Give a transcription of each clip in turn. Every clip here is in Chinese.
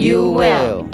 you will.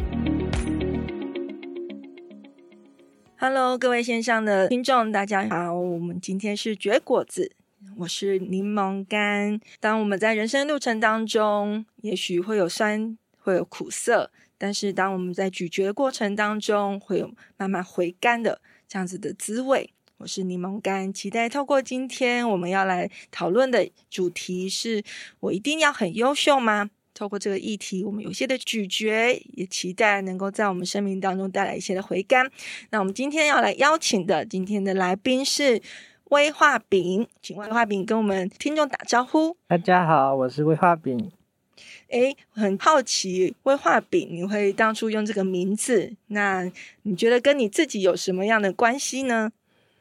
Hello，各位线上的听众，大家好。我们今天是绝果子，我是柠檬干。当我们在人生路程当中，也许会有酸，会有苦涩，但是当我们在咀嚼的过程当中，会有慢慢回甘的这样子的滋味。我是柠檬干，期待透过今天我们要来讨论的主题是：我一定要很优秀吗？透过这个议题，我们有些的咀嚼，也期待能够在我们生命当中带来一些的回甘。那我们今天要来邀请的今天的来宾是威化饼，请威化饼跟我们听众打招呼。大家好，我是威化饼。诶，很好奇，威化饼你会当初用这个名字，那你觉得跟你自己有什么样的关系呢？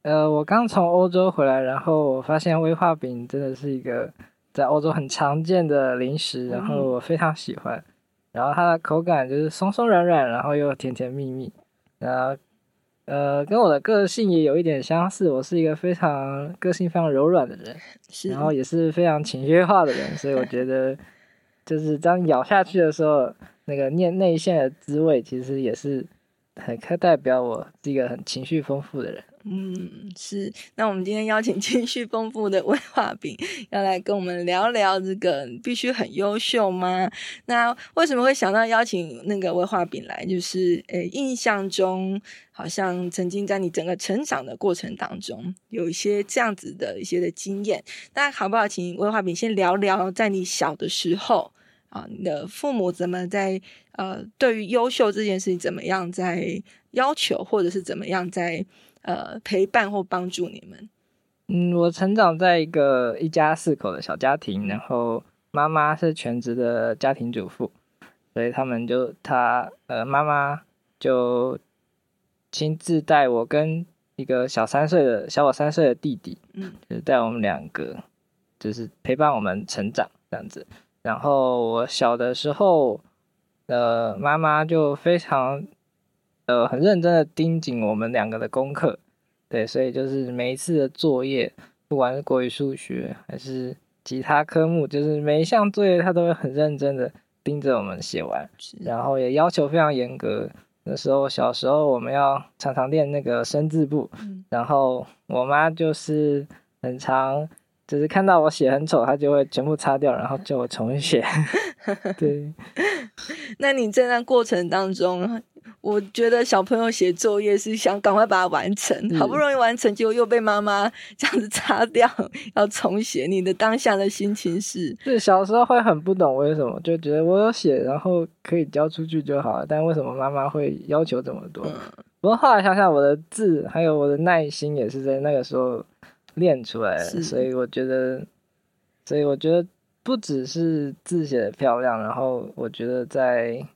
呃，我刚从欧洲回来，然后我发现威化饼真的是一个在欧洲很常见的零食，然后我非常喜欢。然后它的口感就是松松软软，然后又甜甜蜜蜜。然后，呃，跟我的个性也有一点相似，我是一个非常个性非常柔软的人，然后也是非常情绪化的人，所以我觉得，就是当咬下去的时候，那个内内馅的滋味，其实也是很可代表我是一个很情绪丰富的人。嗯，是。那我们今天邀请情绪丰富的威化饼，要来跟我们聊聊这个必须很优秀吗？那为什么会想到邀请那个威化饼来？就是，诶，印象中好像曾经在你整个成长的过程当中，有一些这样子的一些的经验。那好不好，请威化饼先聊聊，在你小的时候啊，你的父母怎么在呃，对于优秀这件事情怎么样在要求，或者是怎么样在。呃，陪伴或帮助你们。嗯，我成长在一个一家四口的小家庭，然后妈妈是全职的家庭主妇，所以他们就他呃妈妈就亲自带我跟一个小三岁的小我三岁的弟弟，嗯，就是带我们两个，就是陪伴我们成长这样子。然后我小的时候，呃，妈妈就非常。呃，很认真的盯紧我们两个的功课，对，所以就是每一次的作业，不管是国语、数学还是其他科目，就是每一项作业他都会很认真的盯着我们写完，然后也要求非常严格。那时候小时候我们要常常练那个生字簿，嗯、然后我妈就是很常，就是看到我写很丑，他就会全部擦掉，然后叫我重写。对，那你在那过程当中？我觉得小朋友写作业是想赶快把它完成，好不容易完成，结果又被妈妈这样子擦掉，要重写。你的当下的心情是？是小时候会很不懂为什么，就觉得我有写，然后可以交出去就好了，但为什么妈妈会要求这么多？嗯、不过后来想想，我的字还有我的耐心也是在那个时候练出来的，所以我觉得，所以我觉得不只是字写的漂亮，然后我觉得在。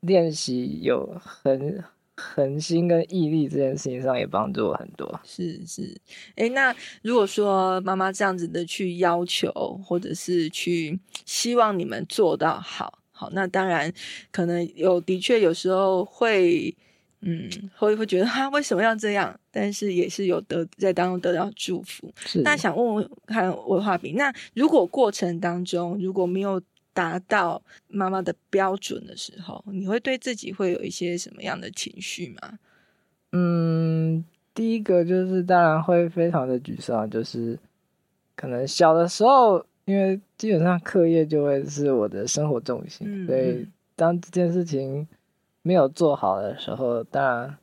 练习有恒恒心跟毅力这件事情上也帮助我很多。是是，哎，那如果说妈妈这样子的去要求，或者是去希望你们做到好，好，那当然可能有的确有时候会，嗯，会会觉得哈，为什么要这样？但是也是有得在当中得到祝福。是，那想问问看威化饼，那如果过程当中如果没有。达到妈妈的标准的时候，你会对自己会有一些什么样的情绪吗？嗯，第一个就是当然会非常的沮丧，就是可能小的时候，因为基本上课业就会是我的生活重心，所以当这件事情没有做好的时候，当然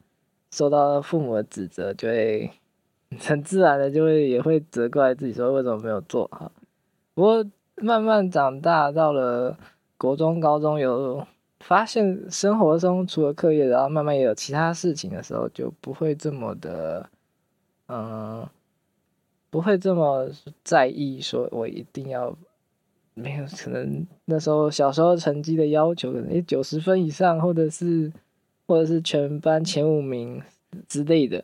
受到父母的指责，就会 很自然的就会也会责怪自己说为什么没有做好。不过。慢慢长大，到了国中、高中，有发现生活中除了课业，然后慢慢也有其他事情的时候，就不会这么的，嗯，不会这么在意，说我一定要没有可能那时候小时候成绩的要求，可能九十分以上，或者是或者是全班前五名之类的。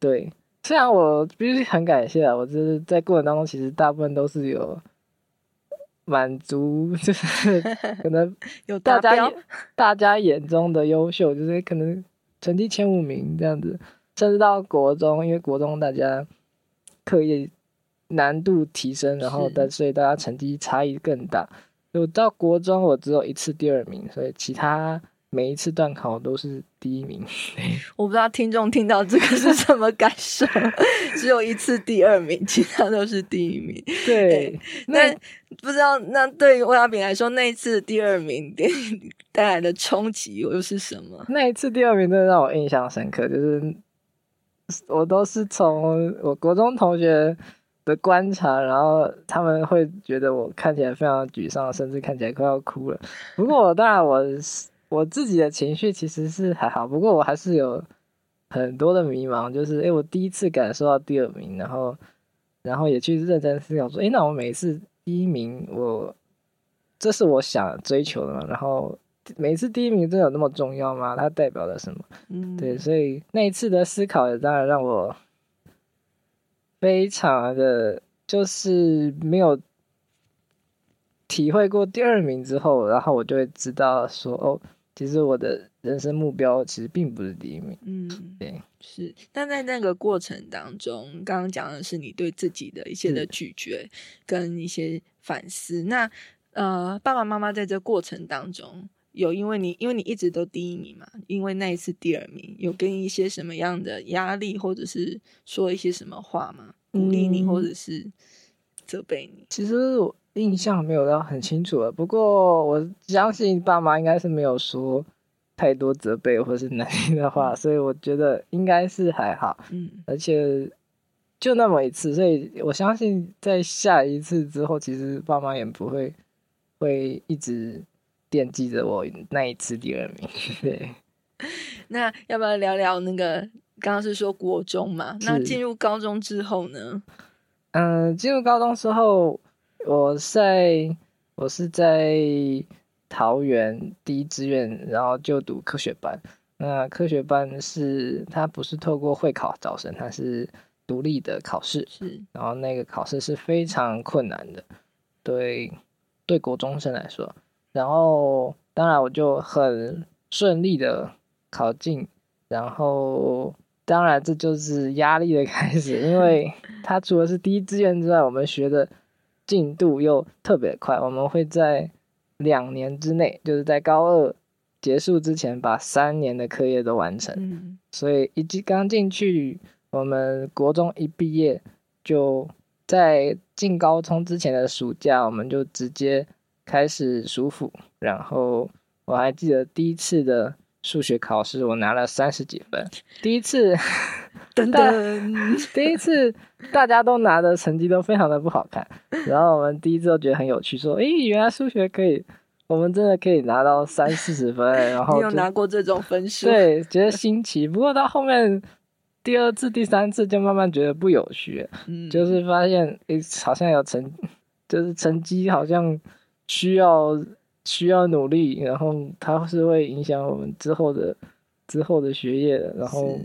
对，虽然我必须很感谢啊，我就是在过程当中，其实大部分都是有满足，就是 可能 有大家大家眼中的优秀，就是可能成绩前五名这样子，甚至到国中，因为国中大家课业。难度提升，然后但所以大家成绩差异更大。就到国中，我只有一次第二名，所以其他每一次段考都是第一名。我不知道听众听到这个是什么感受，只有一次第二名，其他都是第一名。对，那不知道那对于欧亚炳来说，那一次第二名给你带来的冲击又是什么？那一次第二名真的让我印象深刻，就是我都是从我国中同学的观察，然后他们会觉得我看起来非常沮丧，甚至看起来快要哭了。不过我当然我我自己的情绪其实是还好，不过我还是有很多的迷茫，就是诶，我第一次感受到第二名，然后然后也去认真思考说，诶，那我每次第一名，我这是我想追求的嘛？然后每次第一名真的有那么重要吗？它代表了什么？嗯，对，所以那一次的思考也当然让我。非常的，就是没有体会过第二名之后，然后我就会知道说，哦，其实我的人生目标其实并不是第一名。嗯，对，是。但在那个过程当中，刚刚讲的是你对自己的一些的咀嚼跟一些反思。那呃，爸爸妈妈在这过程当中。有，因为你因为你一直都第一名嘛，因为那一次第二名，有跟一些什么样的压力，或者是说一些什么话吗？鼓励你，或者是责备你？其实我印象没有到很清楚了，不过我相信爸妈应该是没有说太多责备或是难听的话，所以我觉得应该是还好。嗯，而且就那么一次，所以我相信在下一次之后，其实爸妈也不会会一直。惦记着我那一次第二名，对。那要不要聊聊那个？刚刚是说国中嘛？那进入高中之后呢？嗯、呃，进入高中之后，我在我是在桃园第一志愿，然后就读科学班。那科学班是它不是透过会考招生，它是独立的考试。是，然后那个考试是非常困难的，对，对国中生来说。然后，当然我就很顺利的考进，然后当然这就是压力的开始，因为 它除了是第一志愿之外，我们学的进度又特别快，我们会在两年之内，就是在高二结束之前把三年的课业都完成。嗯，所以一进刚进去，我们国中一毕业，就在进高中之前的暑假，我们就直接。开始数辅，然后我还记得第一次的数学考试，我拿了三十几分。第一次，等等，第一次大家都拿的成绩都非常的不好看，然后我们第一次都觉得很有趣，说：“诶，原来数学可以，我们真的可以拿到三四十分。”然 后你有拿过这种分数？对，觉得新奇。不过到后面第二次、第三次就慢慢觉得不有趣，嗯，就是发现诶，好像有成，就是成绩好像。需要需要努力，然后它是会影响我们之后的之后的学业的，然后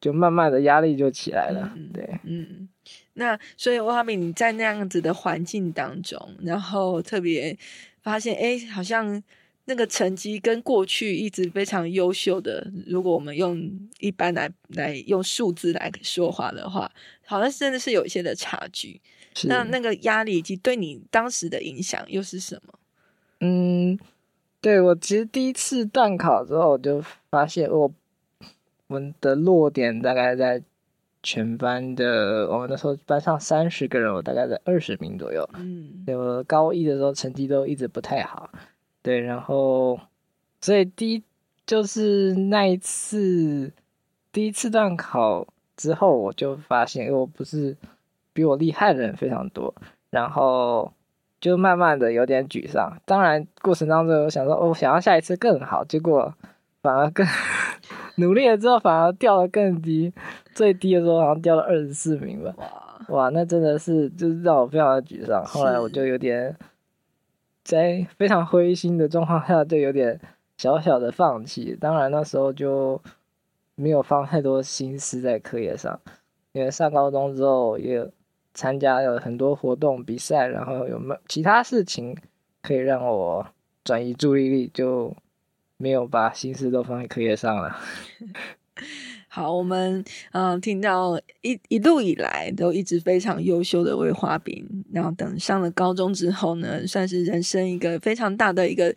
就慢慢的压力就起来了。嗯、对，嗯，那所以欧亚炳你在那样子的环境当中，然后特别发现，哎，好像那个成绩跟过去一直非常优秀的，如果我们用一般来来用数字来说话的话，好像真的是有一些的差距。那那个压力以及对你当时的影响又是什么？嗯，对，我其实第一次断考之后，我就发现我我们的落点大概在全班的，我们那时候班上三十个人，我大概在二十名左右。嗯，对，我高一的时候成绩都一直不太好。对，然后所以第一就是那一次第一次断考之后，我就发现我不是。比我厉害的人非常多，然后就慢慢的有点沮丧。当然过程当中，我想说，我、哦、想要下一次更好，结果反而更 努力了之后，反而掉得更低，最低的时候好像掉了二十四名吧。哇，那真的是就是让我非常的沮丧。后来我就有点在非常灰心的状况下，就有点小小的放弃。当然那时候就没有放太多心思在课业上，因为上高中之后也参加了很多活动比赛，然后有没有其他事情可以让我转移注意力，就没有把心思都放在课业上了。好，我们嗯、听到一一路以来都一直非常优秀的魏华斌，然后等上了高中之后呢，算是人生一个非常大的一个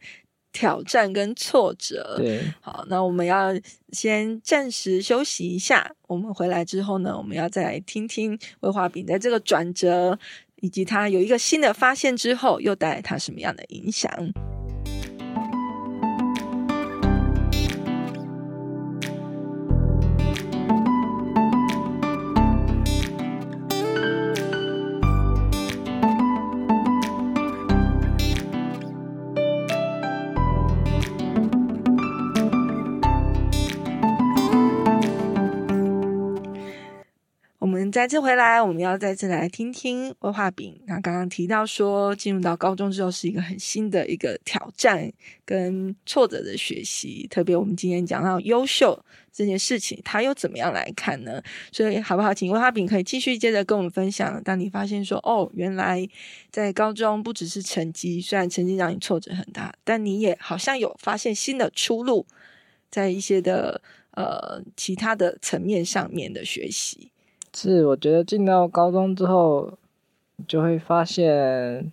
挑战跟挫折。对，好，那我们要先暂时休息一下，我们回来之后呢，我们要再来听听魏华饼在这个转折以及他有一个新的发现之后，又带来他什么样的影响。再次回来，我们要再次来听听威化饼。那刚刚提到说，进入到高中之后是一个很新的一个挑战跟挫折的学习。特别我们今天讲到优秀这件事情，他又怎么样来看呢？所以好不好？请威化饼可以继续接着跟我们分享。当你发现说，哦，原来在高中不只是成绩，虽然成绩让你挫折很大，但你也好像有发现新的出路，在一些的呃其他的层面上面的学习。是，我觉得进到高中之后，就会发现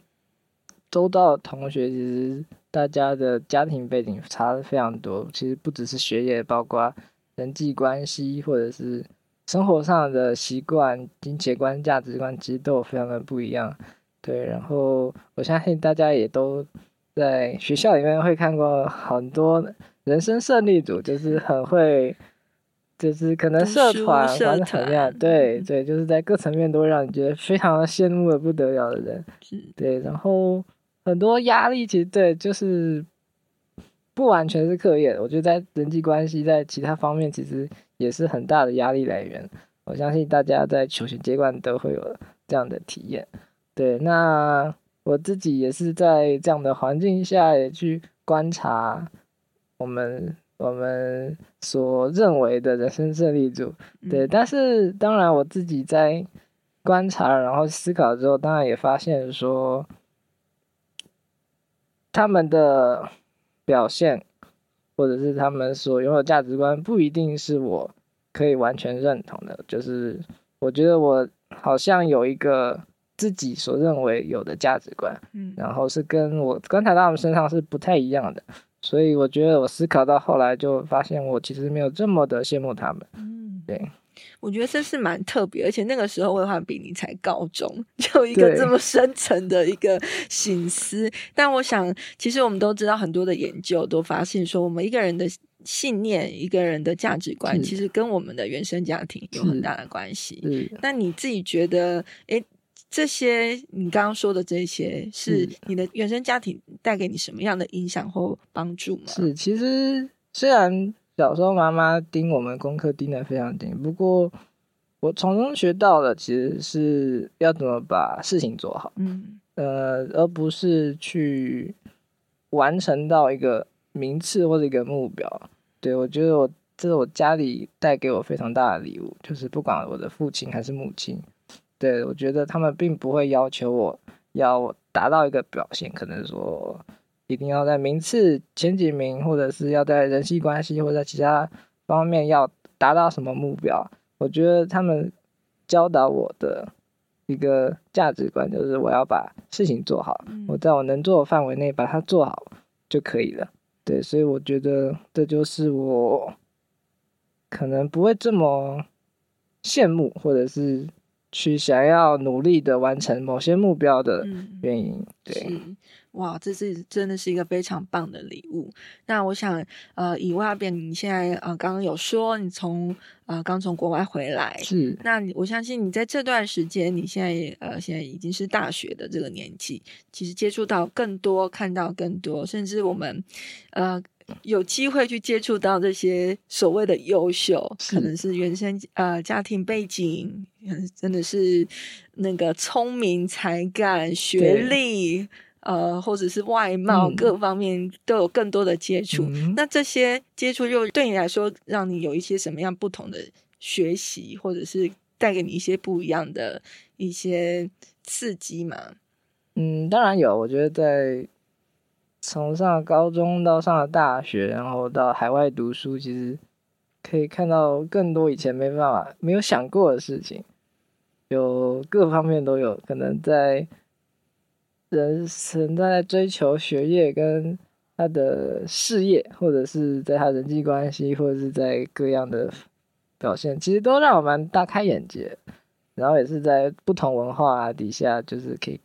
周到同学其实大家的家庭背景差的非常多。其实不只是学业，包括人际关系或者是生活上的习惯、金钱观、价值观，其实都有非常的不一样。对，然后我相信大家也都在学校里面会看过很多人生胜利组，就是很会。就是可能社团玩的很亮，对对，就是在各层面都会让你觉得非常的羡慕的不得了的人，对，然后很多压力其实对，就是不完全是课业，我觉得在人际关系在其他方面其实也是很大的压力来源。我相信大家在求学阶段都会有这样的体验，对，那我自己也是在这样的环境下也去观察我们。我们所认为的人生胜利组，对，但是当然我自己在观察然后思考之后，当然也发现说，他们的表现或者是他们所拥有价值观，不一定是我可以完全认同的。就是我觉得我好像有一个自己所认为有的价值观，嗯，然后是跟我观察到他们身上是不太一样的。所以我觉得，我思考到后来就发现，我其实没有这么的羡慕他们。嗯，对，我觉得这是蛮特别，而且那个时候威化比你才高中，就一个这么深层的一个心思。但我想，其实我们都知道，很多的研究都发现说，我们一个人的信念、一个人的价值观，其实跟我们的原生家庭有很大的关系。那你自己觉得，诶这些你刚刚说的这些，是你的原生家庭带给你什么样的影响或帮助吗？是，其实虽然小时候妈妈盯我们功课盯得非常紧，不过我从中学到的其实是要怎么把事情做好，嗯，呃，而不是去完成到一个名次或者一个目标。对，我觉得我这是我家里带给我非常大的礼物，就是不管我的父亲还是母亲。对，我觉得他们并不会要求我要达到一个表现，可能说一定要在名次前几名，或者是要在人际关系或者其他方面要达到什么目标。我觉得他们教导我的一个价值观就是我要把事情做好，我在我能做的范围内把它做好就可以了。对，所以我觉得这就是我可能不会这么羡慕，或者是。去想要努力的完成某些目标的原因，嗯、对，哇，这是真的是一个非常棒的礼物。那我想，呃，以外边，你现在呃刚刚有说你从呃刚从国外回来，是，那我相信你在这段时间，你现在呃现在已经是大学的这个年纪，其实接触到更多，看到更多，甚至我们呃。有机会去接触到这些所谓的优秀，可能是原生呃家庭背景，真的是那个聪明才干、学历呃，或者是外貌、嗯、各方面都有更多的接触。嗯、那这些接触又对你来说，让你有一些什么样不同的学习，或者是带给你一些不一样的一些刺激吗？嗯，当然有。我觉得在从上高中到上了大学，然后到海外读书，其实可以看到更多以前没办法、没有想过的事情，有各方面都有可能在。人生在追求学业跟他的事业，或者是在他人际关系，或者是在各样的表现，其实都让我蛮大开眼界。然后也是在不同文化底下，就是可以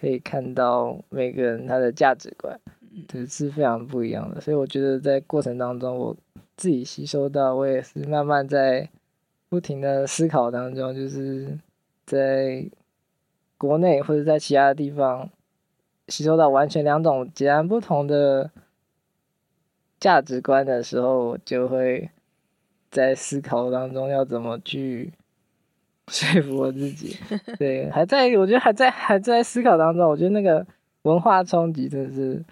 可以看到每个人他的价值观，对，是非常不一样的。所以我觉得在过程当中，我自己吸收到，我也是慢慢在不停的思考当中，就是在国内或者在其他的地方。吸收到完全两种截然不同的价值观的时候，就会在思考当中要怎么去 说服我自己。对，还在，我觉得还在还在思考当中。我觉得那个文化冲击真的是。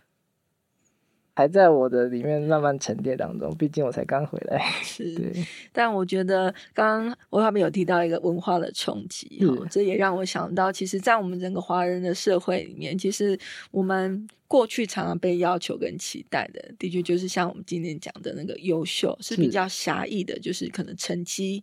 还在我的里面慢慢沉淀当中，毕竟我才刚回来。是，但我觉得刚刚我他们有提到一个文化的冲击，嗯，这也让我想到，其实，在我们整个华人的社会里面，其实我们过去常常被要求跟期待的，的确就是像我们今天讲的那个优秀是比较狭义的，就是可能成绩、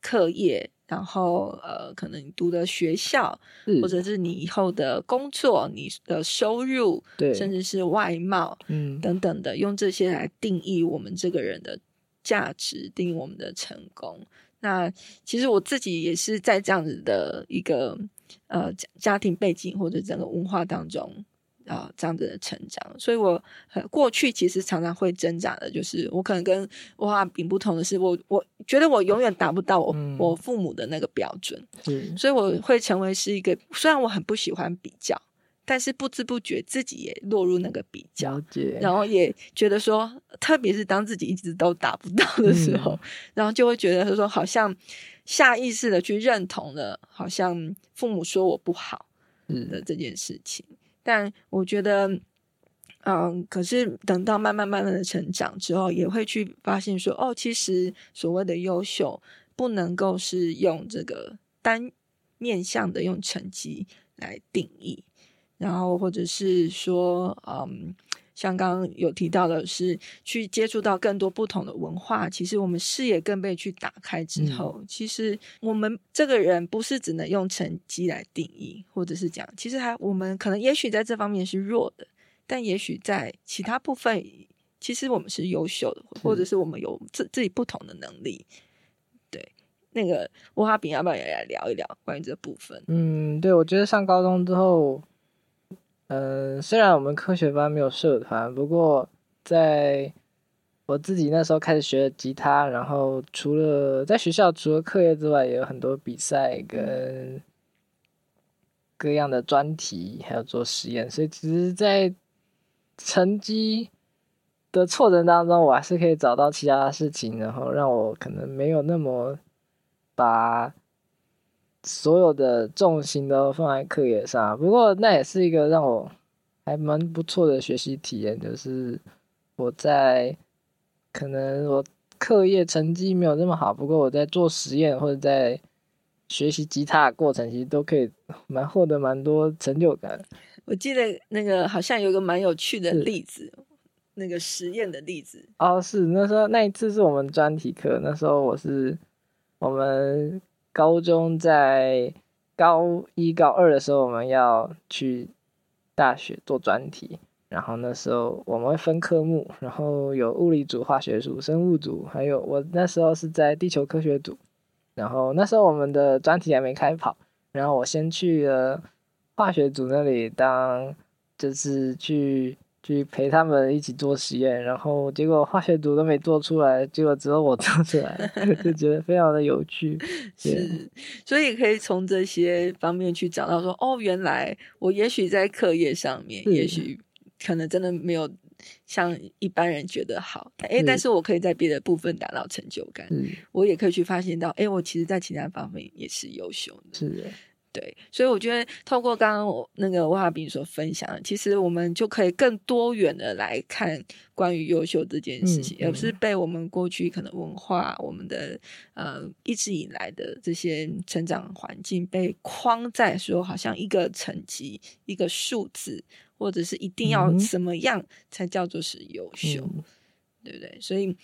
课业。然后，呃，可能你读的学校，或者是你以后的工作，你的收入，对，甚至是外貌，嗯，等等的，用这些来定义我们这个人的价值，定义我们的成功。那其实我自己也是在这样子的一个呃家庭背景或者整个文化当中。这样子的成长，所以我过去其实常常会挣扎的，就是我可能跟文化饼不同的是，我我觉得我永远达不到我、嗯、我父母的那个标准，嗯，所以我会成为是一个，虽然我很不喜欢比较，但是不知不觉自己也落入那个比较，然后也觉得说，特别是当自己一直都达不到的时候，嗯、然后就会觉得说，好像下意识的去认同了，好像父母说我不好的这件事情。嗯但我觉得，嗯，可是等到慢慢慢慢的成长之后，也会去发现说，哦，其实所谓的优秀，不能够是用这个单面向的用成绩来定义，然后或者是说，嗯。像刚刚有提到的是去接触到更多不同的文化，其实我们视野更被去打开之后，嗯、其实我们这个人不是只能用成绩来定义，或者是讲，其实还我们可能也许在这方面是弱的，但也许在其他部分，其实我们是优秀的，或者是我们有自自己不同的能力。对，那个文化饼要不要也来聊一聊关于这部分？嗯，对，我觉得上高中之后。嗯，虽然我们科学班没有社团，不过在我自己那时候开始学吉他，然后除了在学校除了课业之外，也有很多比赛跟各样的专题，还有做实验，所以其实，在成绩的挫折当中，我还是可以找到其他的事情，然后让我可能没有那么把。所有的重心都放在课业上，不过那也是一个让我还蛮不错的学习体验，就是我在可能我课业成绩没有那么好，不过我在做实验或者在学习吉他的过程，其实都可以蛮获得蛮多成就感。我记得那个好像有个蛮有趣的例子，那个实验的例子。哦，是那时候那一次是我们专题课，那时候我是我们。高中在高一、高二的时候，我们要去大学做专题，然后那时候我们会分科目，然后有物理组、化学组、生物组，还有我那时候是在地球科学组，然后那时候我们的专题还没开跑，然后我先去了化学组那里当，就是去。去陪他们一起做实验，然后结果化学组都没做出来，结果只有我做出来，就觉得非常的有趣。是，所以可以从这些方面去找到说，哦，原来我也许在课业上面，也许可能真的没有像一般人觉得好，哎，但是我可以在别的部分达到成就感。我也可以去发现到，哎，我其实在其他方面也是优秀的。是的。对，所以我觉得透过刚刚我那个威化饼所分享的，其实我们就可以更多元的来看关于优秀这件事情，嗯嗯、而不是被我们过去可能文化、我们的呃一直以来的这些成长环境被框在说，好像一个成绩、一个数字，或者是一定要怎么样才叫做是优秀，嗯、对不对？所以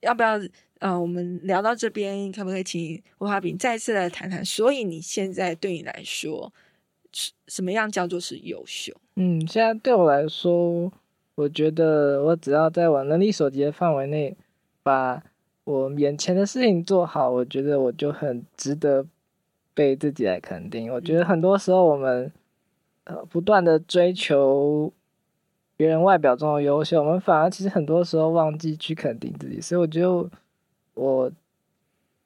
要不要？啊、呃，我们聊到这边，可不可以请威化饼再次来谈谈？所以你现在对你来说，什么样叫做是优秀？嗯，现在对我来说，我觉得我只要在我能力所及的范围内，把我眼前的事情做好，我觉得我就很值得被自己来肯定。我觉得很多时候我们呃不断的追求别人外表中的优秀，我们反而其实很多时候忘记去肯定自己。所以我觉得。我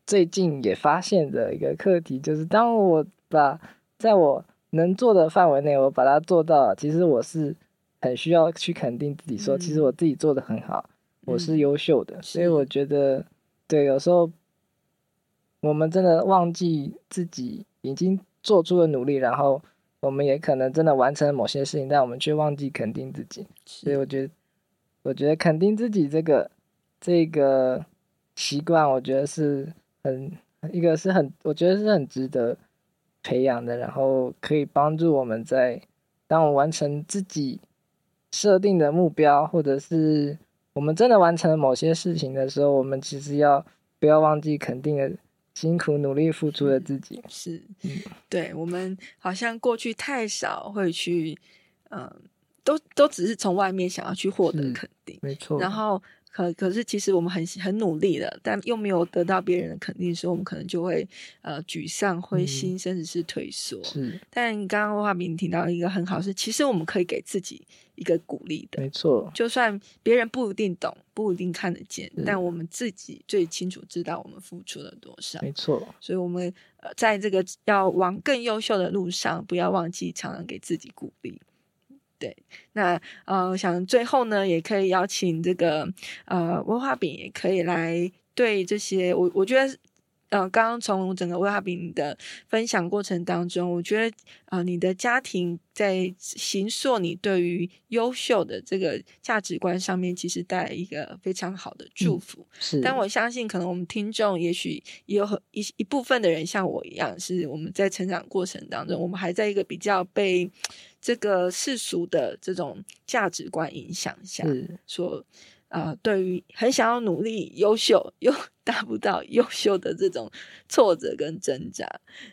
最近也发现的一个课题，就是当我把在我能做的范围内，我把它做到了，其实我是很需要去肯定自己，说其实我自己做的很好，嗯、我是优秀的。所以我觉得，对，有时候我们真的忘记自己已经做出了努力，然后我们也可能真的完成了某些事情，但我们却忘记肯定自己。所以我觉得，我觉得肯定自己这个这个。习惯我觉得是很一个是很我觉得是很值得培养的，然后可以帮助我们在当我完成自己设定的目标，或者是我们真的完成了某些事情的时候，我们其实要不要忘记肯定的辛苦努力付出的自己？是，嗯，对，我们好像过去太少会去，嗯、呃，都都只是从外面想要去获得肯定，没错，然后。可可是，其实我们很很努力了，但又没有得到别人的肯定，所以我们可能就会呃沮丧、灰心，嗯、甚至是退缩。是，但刚刚威化饼提到一个很好是，其实我们可以给自己一个鼓励的。没错，就算别人不一定懂，不一定看得见，但我们自己最清楚知道我们付出了多少。没错，所以我们呃在这个要往更优秀的路上，不要忘记常常给自己鼓励。对，那呃，我想最后呢，也可以邀请这个呃文化饼，也可以来对这些我我觉得，呃，刚刚从整个威化饼的分享过程当中，我觉得呃，你的家庭在形塑你对于优秀的这个价值观上面，其实带来一个非常好的祝福。嗯、是，但我相信，可能我们听众也许也有很一一部分的人像我一样，是我们在成长过程当中，我们还在一个比较被。这个世俗的这种价值观影响下，是说啊、呃，对于很想要努力、优秀又 达不到优秀的这种挫折跟挣扎，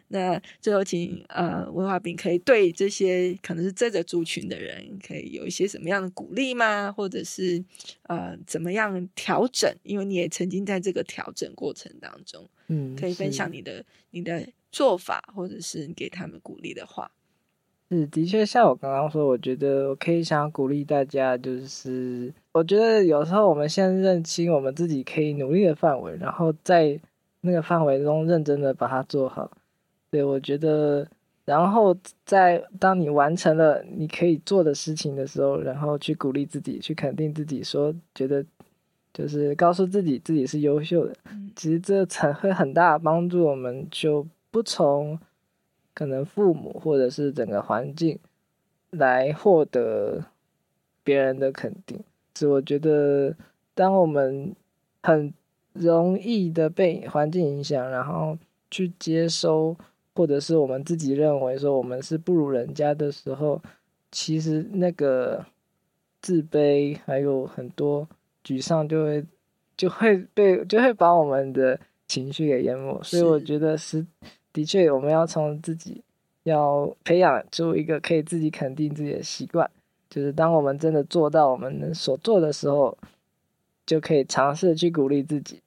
那最后请呃威化饼可以对这些可能是这个族群的人，可以有一些什么样的鼓励吗？或者是呃怎么样调整？因为你也曾经在这个调整过程当中，嗯，可以分享你的你的做法，或者是给他们鼓励的话。是，的确，像我刚刚说，我觉得我可以想鼓励大家，就是我觉得有时候我们先认清我们自己可以努力的范围，然后在那个范围中认真的把它做好。对，我觉得，然后在当你完成了你可以做的事情的时候，然后去鼓励自己，去肯定自己，说觉得就是告诉自己自己是优秀的。其实这才会很大帮助我们，就不从。可能父母或者是整个环境来获得别人的肯定，所以我觉得，当我们很容易的被环境影响，然后去接收，或者是我们自己认为说我们是不如人家的时候，其实那个自卑还有很多沮丧就会就会被就会把我们的情绪给淹没，所以我觉得是。的确，我们要从自己要培养出一个可以自己肯定自己的习惯，就是当我们真的做到我们能所做的时候，就可以尝试去鼓励自己，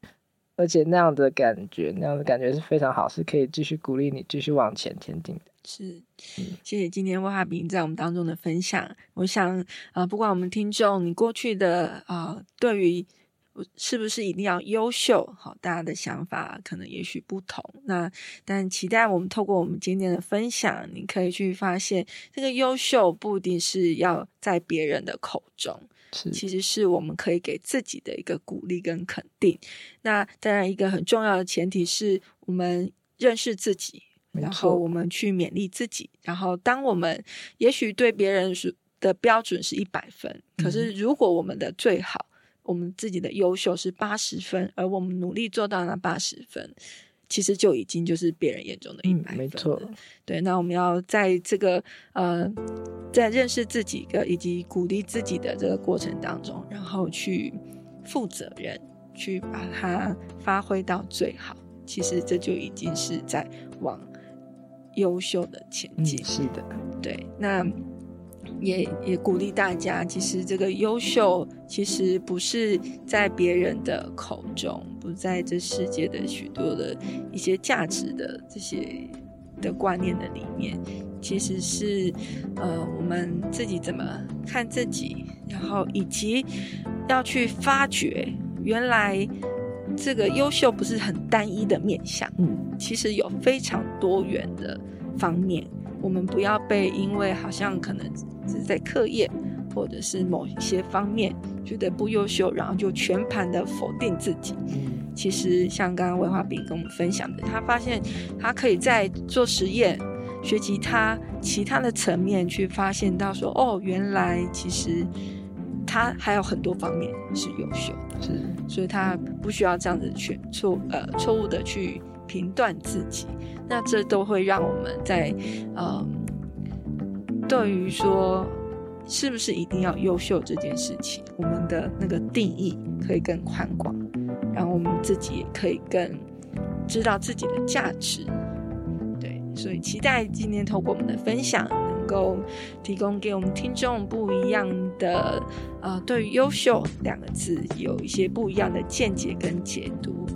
而且那样的感觉，那样的感觉是非常好，是可以继续鼓励你继续往前前进的。是，谢谢今天威化饼在我们当中的分享。我想，啊、呃，不管我们听众你过去的啊、呃，对于。是不是一定要优秀？好，大家的想法可能也许不同。那但期待我们透过我们今天的分享，你可以去发现，这个优秀不一定是要在别人的口中，是其实是我们可以给自己的一个鼓励跟肯定。那当然，一个很重要的前提是我们认识自己，然后我们去勉励自己。然后当我们也许对别人是的标准是一百分，可是如果我们的最好，我们自己的优秀是八十分，而我们努力做到那八十分，其实就已经就是别人眼中的一百分。没错，对。那我们要在这个呃，在认识自己的以及鼓励自己的这个过程当中，然后去负责任，去把它发挥到最好。其实这就已经是在往优秀的前进。嗯，是的，对。那。也也鼓励大家，其实这个优秀，其实不是在别人的口中，不在这世界的许多的一些价值的这些的观念的里面，其实是呃我们自己怎么看自己，然后以及要去发掘，原来这个优秀不是很单一的面相，嗯，其实有非常多元的方面。我们不要被因为好像可能只是在课业或者是某一些方面觉得不优秀，然后就全盘的否定自己。其实像刚刚威化饼跟我们分享的，他发现他可以在做实验、学吉他其他的层面去发现到说，哦，原来其实他还有很多方面是优秀的，是，所以他不需要这样子去错呃错误的去评断自己。那这都会让我们在，呃，对于说是不是一定要优秀这件事情，我们的那个定义可以更宽广，然后我们自己也可以更知道自己的价值。对，所以期待今天透过我们的分享，能够提供给我们听众不一样的，呃，对于“优秀”两个字有一些不一样的见解跟解读。